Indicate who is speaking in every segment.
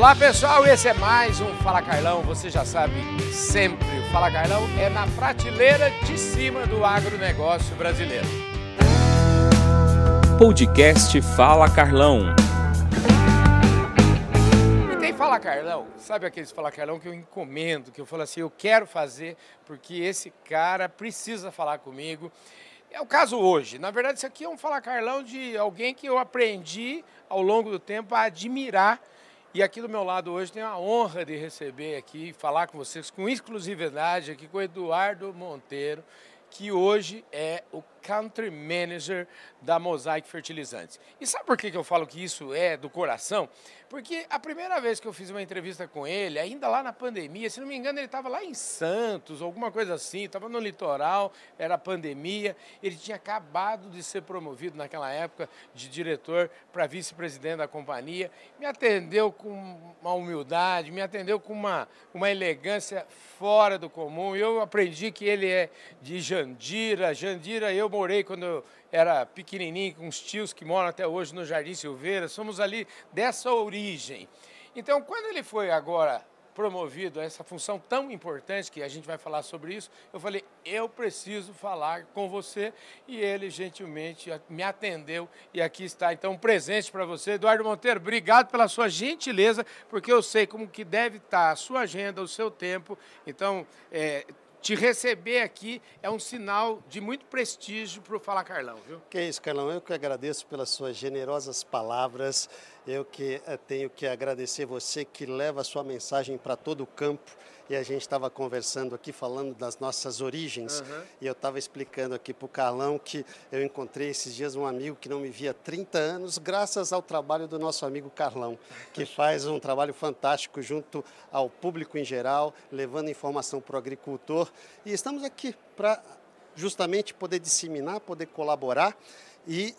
Speaker 1: Olá pessoal, esse é mais um Fala Carlão. Você já sabe sempre, o Fala Carlão é na prateleira de cima do agronegócio brasileiro.
Speaker 2: Podcast Fala Carlão.
Speaker 1: E tem Fala Carlão, sabe aqueles Fala Carlão que eu encomendo, que eu falo assim, eu quero fazer porque esse cara precisa falar comigo. É o caso hoje. Na verdade, isso aqui é um Fala Carlão de alguém que eu aprendi ao longo do tempo a admirar. E aqui do meu lado hoje tenho a honra de receber aqui, falar com vocês com exclusividade aqui com o Eduardo Monteiro, que hoje é o Country Manager da Mosaic Fertilizantes. E sabe por que eu falo que isso é do coração? Porque a primeira vez que eu fiz uma entrevista com ele, ainda lá na pandemia, se não me engano, ele estava lá em Santos, alguma coisa assim, estava no litoral, era pandemia. Ele tinha acabado de ser promovido naquela época de diretor para vice-presidente da companhia. Me atendeu com uma humildade, me atendeu com uma, uma elegância fora do comum. Eu aprendi que ele é de Jandira. Jandira, eu morei quando eu era pequenininho, com uns tios que moram até hoje no Jardim Silveira. Somos ali dessa origem. Então, quando ele foi agora promovido a essa função tão importante, que a gente vai falar sobre isso, eu falei, eu preciso falar com você, e ele gentilmente me atendeu, e aqui está, então, um presente para você. Eduardo Monteiro, obrigado pela sua gentileza, porque eu sei como que deve estar a sua agenda, o seu tempo, então, é, te receber aqui é um sinal de muito prestígio para o Fala Carlão, viu?
Speaker 3: Que isso, Carlão. Eu que agradeço pelas suas generosas palavras. Eu que eh, tenho que agradecer você que leva a sua mensagem para todo o campo e a gente estava conversando aqui, falando das nossas origens, uhum. e eu estava explicando aqui para o Carlão que eu encontrei esses dias um amigo que não me via há 30 anos, graças ao trabalho do nosso amigo Carlão, que faz um trabalho fantástico junto ao público em geral, levando informação para o agricultor. E estamos aqui para justamente poder disseminar, poder colaborar e,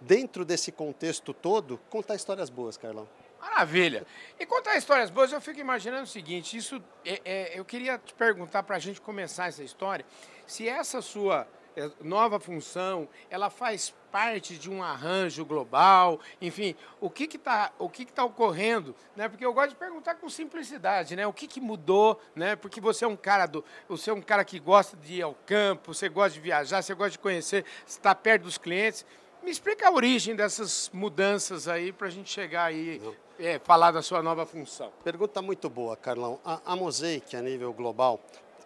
Speaker 3: dentro desse contexto todo, contar histórias boas, Carlão.
Speaker 1: Maravilha. E contar histórias boas, eu fico imaginando o seguinte: isso é, é, eu queria te perguntar para a gente começar essa história, se essa sua é, nova função, ela faz parte de um arranjo global, enfim, o que está o que que tá ocorrendo, né? Porque eu gosto de perguntar com simplicidade, né? O que, que mudou, né? Porque você é um cara do, você é um cara que gosta de ir ao campo, você gosta de viajar, você gosta de conhecer, está perto dos clientes. Me explica a origem dessas mudanças aí para a gente chegar aí é, falar da sua nova função.
Speaker 3: Pergunta muito boa, Carlão. A, a Mosaic, a nível global,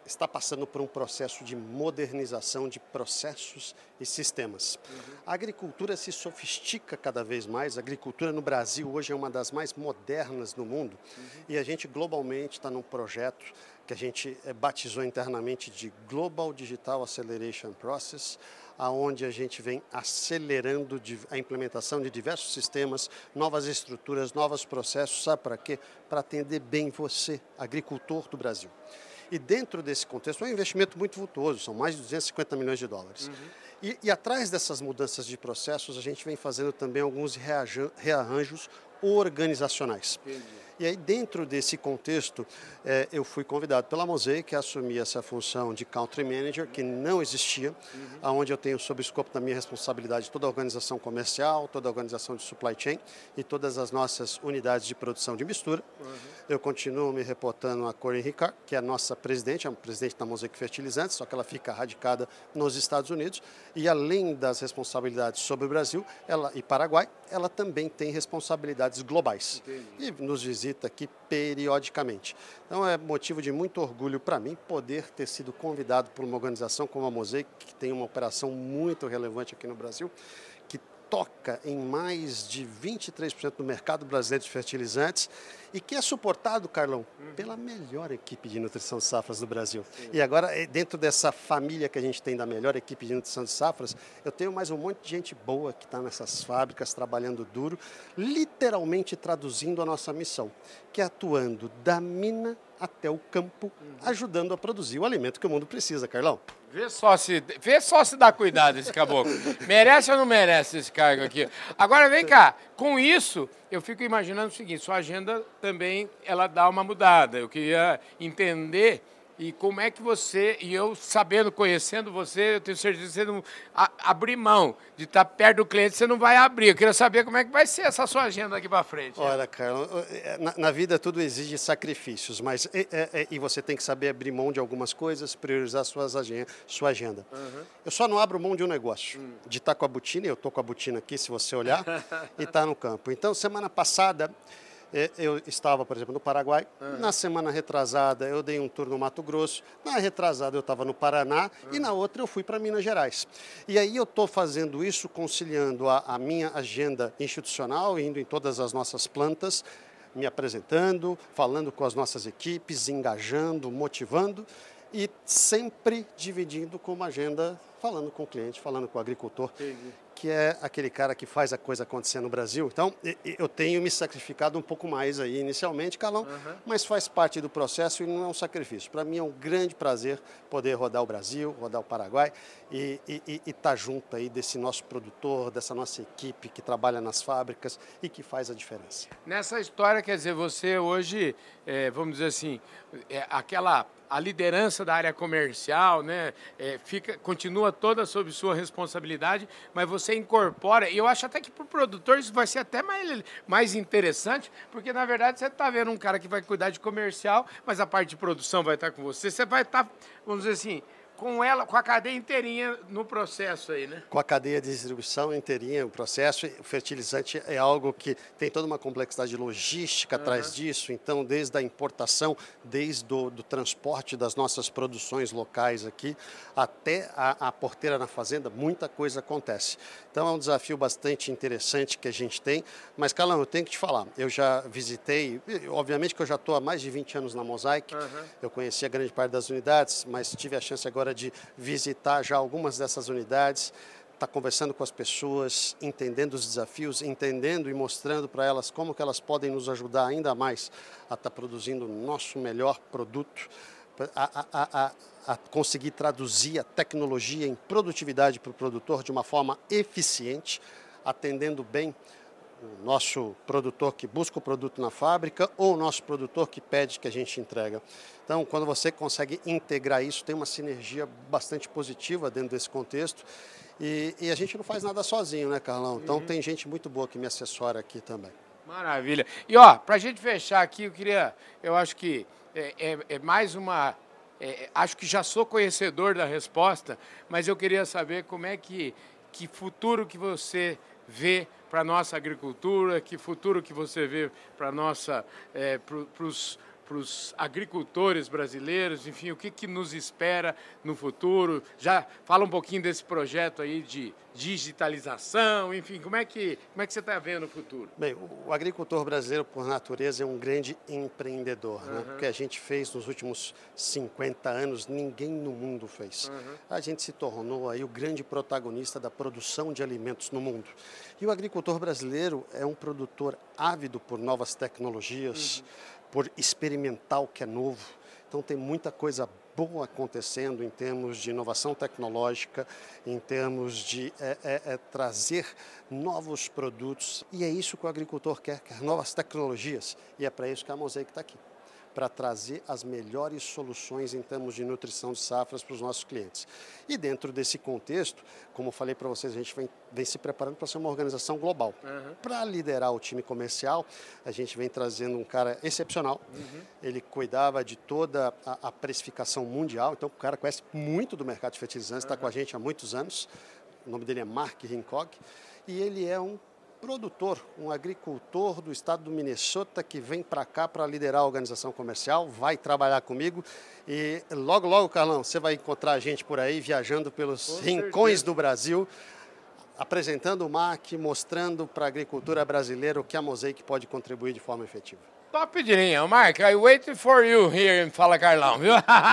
Speaker 3: está passando por um processo de modernização de processos e sistemas. Uhum. A agricultura se sofistica cada vez mais. A agricultura no Brasil hoje é uma das mais modernas do mundo uhum. e a gente globalmente está num projeto que a gente eh, batizou internamente de Global Digital Acceleration Process, aonde a gente vem acelerando a implementação de diversos sistemas, novas estruturas, novos processos, sabe para quê? Para atender bem você, agricultor do Brasil. E dentro desse contexto é um investimento muito vultuoso, são mais de 250 milhões de dólares. Uhum. E, e, atrás dessas mudanças de processos, a gente vem fazendo também alguns rearranjos organizacionais. Entendi. E aí, dentro desse contexto, é, eu fui convidado pela Mosaic a assumir essa função de Country Manager, que não existia, uhum. onde eu tenho sob escopo da minha responsabilidade toda a organização comercial, toda a organização de supply chain e todas as nossas unidades de produção de mistura. Uhum. Eu continuo me reportando a Corinne Ricard, que é a nossa presidente, é a presidente da Mosaic Fertilizantes, só que ela fica radicada nos Estados Unidos. E além das responsabilidades sobre o Brasil ela, e Paraguai, ela também tem responsabilidades globais. Entendi. E nos visita aqui periodicamente. Então é motivo de muito orgulho para mim poder ter sido convidado por uma organização como a Mosaic, que tem uma operação muito relevante aqui no Brasil, toca em mais de 23% do mercado brasileiro de fertilizantes e que é suportado, Carlão, uhum. pela melhor equipe de nutrição de safras do Brasil. Sim. E agora, eh, dentro dessa família que a gente tem da melhor equipe de nutrição de safras, eu tenho mais um monte de gente boa que está nessas fábricas, trabalhando duro, literalmente traduzindo a nossa missão, que é atuando da mina até o campo, uhum. ajudando a produzir o alimento que o mundo precisa, Carlão.
Speaker 1: Vê só se, vê só se dá cuidado esse caboclo. merece ou não merece esse cargo aqui? Agora vem cá, com isso eu fico imaginando o seguinte, sua agenda também ela dá uma mudada. Eu queria entender e como é que você, e eu sabendo, conhecendo você, eu tenho certeza que você não, a, abrir mão de estar perto do cliente, você não vai abrir. Eu queria saber como é que vai ser essa sua agenda aqui para frente.
Speaker 3: Olha, Carlos, na, na, vida tudo exige sacrifícios, mas e, e, e, você tem que saber abrir mão de algumas coisas, priorizar suas agenda, sua agenda. Uhum. Eu só não abro mão de um negócio, uhum. de estar com a botina, eu estou com a botina aqui, se você olhar, e estar tá no campo. Então, semana passada, é, eu estava, por exemplo, no Paraguai. Na semana retrasada, eu dei um tour no Mato Grosso. Na retrasada, eu estava no Paraná. E na outra, eu fui para Minas Gerais. E aí, eu estou fazendo isso, conciliando a, a minha agenda institucional, indo em todas as nossas plantas, me apresentando, falando com as nossas equipes, engajando, motivando e sempre dividindo com uma agenda, falando com o cliente, falando com o agricultor. Entendi que é aquele cara que faz a coisa acontecer no Brasil. Então, eu tenho me sacrificado um pouco mais aí inicialmente, Calão, uhum. mas faz parte do processo e não é um sacrifício. Para mim é um grande prazer poder rodar o Brasil, rodar o Paraguai e estar tá junto aí desse nosso produtor, dessa nossa equipe que trabalha nas fábricas e que faz a diferença.
Speaker 1: Nessa história, quer dizer, você hoje, é, vamos dizer assim, é, aquela a liderança da área comercial, né, é, fica, continua toda sob sua responsabilidade, mas você incorpora, e eu acho até que para o produtor isso vai ser até mais, mais interessante, porque na verdade você está vendo um cara que vai cuidar de comercial, mas a parte de produção vai estar com você, você vai estar, vamos dizer assim, com ela, com a cadeia inteirinha no processo aí, né?
Speaker 3: Com a cadeia de distribuição inteirinha, o processo, o fertilizante é algo que tem toda uma complexidade logística uhum. atrás disso, então desde a importação, desde o do transporte das nossas produções locais aqui, até a, a porteira na fazenda, muita coisa acontece. Então é um desafio bastante interessante que a gente tem, mas Calão, eu tenho que te falar, eu já visitei, obviamente que eu já estou há mais de 20 anos na Mosaic, uhum. eu conheci a grande parte das unidades, mas tive a chance agora de visitar já algumas dessas unidades, estar tá conversando com as pessoas, entendendo os desafios, entendendo e mostrando para elas como que elas podem nos ajudar ainda mais a estar tá produzindo o nosso melhor produto, a, a, a, a conseguir traduzir a tecnologia em produtividade para o produtor de uma forma eficiente, atendendo bem o nosso produtor que busca o produto na fábrica ou o nosso produtor que pede que a gente entrega. Então, quando você consegue integrar isso, tem uma sinergia bastante positiva dentro desse contexto. E, e a gente não faz nada sozinho, né, Carlão? Então, uhum. tem gente muito boa que me assessora aqui também.
Speaker 1: Maravilha. E, ó, para a gente fechar aqui, eu queria, eu acho que é, é, é mais uma é, acho que já sou conhecedor da resposta, mas eu queria saber como é que, que futuro que você vê para a nossa agricultura, que futuro que você vê para nossa, é, para os agricultores brasileiros, enfim, o que, que nos espera no futuro. Já fala um pouquinho desse projeto aí de digitalização, enfim, como é que, como é que você está vendo o futuro?
Speaker 3: Bem, o agricultor brasileiro, por natureza, é um grande empreendedor. Uhum. Né? O que a gente fez nos últimos 50 anos, ninguém no mundo fez. Uhum. A gente se tornou aí o grande protagonista da produção de alimentos no mundo. E o agricultor brasileiro é um produtor ávido por novas tecnologias, uhum. por experimentar o que é novo. Então tem muita coisa boa acontecendo em termos de inovação tecnológica, em termos de é, é, é, trazer novos produtos. E é isso que o agricultor quer, quer novas tecnologias. E é para isso que a Mosaic está aqui para trazer as melhores soluções em termos de nutrição de safras para os nossos clientes. E dentro desse contexto, como eu falei para vocês, a gente vem, vem se preparando para ser uma organização global. Uhum. Para liderar o time comercial, a gente vem trazendo um cara excepcional. Uhum. Ele cuidava de toda a, a, precificação mundial, então o cara conhece muito do mercado de fertilizantes, está uhum. com a gente há muitos anos. O nome dele é Mark Hincock e ele é um produtor, um agricultor do estado do Minnesota que vem para cá para liderar a organização comercial, vai trabalhar comigo e logo, logo, Carlão, você vai encontrar a gente por aí viajando pelos Com rincões certeza. do Brasil, apresentando o MAC, mostrando para a agricultura brasileira o que a Mosaic pode contribuir de forma efetiva.
Speaker 1: Top de linha. Mark, I waiting for you here Fala Carlão, viu?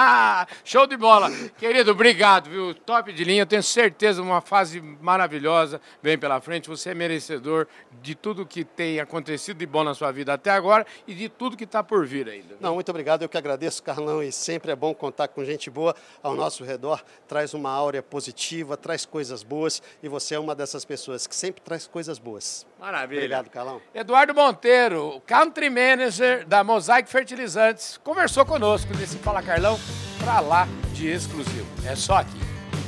Speaker 1: Show de bola. Querido, obrigado, viu? Top de linha. Eu tenho certeza uma fase maravilhosa vem pela frente. Você é merecedor de tudo que tem acontecido de bom na sua vida até agora e de tudo que está por vir ainda. Viu?
Speaker 3: Não, muito obrigado. Eu que agradeço, Carlão, e sempre é bom contar com gente boa ao nosso redor. Traz uma áurea positiva, traz coisas boas e você é uma dessas pessoas que sempre traz coisas boas.
Speaker 1: Maravilha.
Speaker 3: Obrigado, Carlão.
Speaker 1: Eduardo Monteiro, Country Manager manager da Mosaic Fertilizantes, conversou conosco nesse Fala Carlão para lá de exclusivo. É só aqui.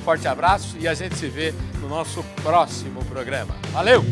Speaker 1: Forte abraço e a gente se vê no nosso próximo programa. Valeu!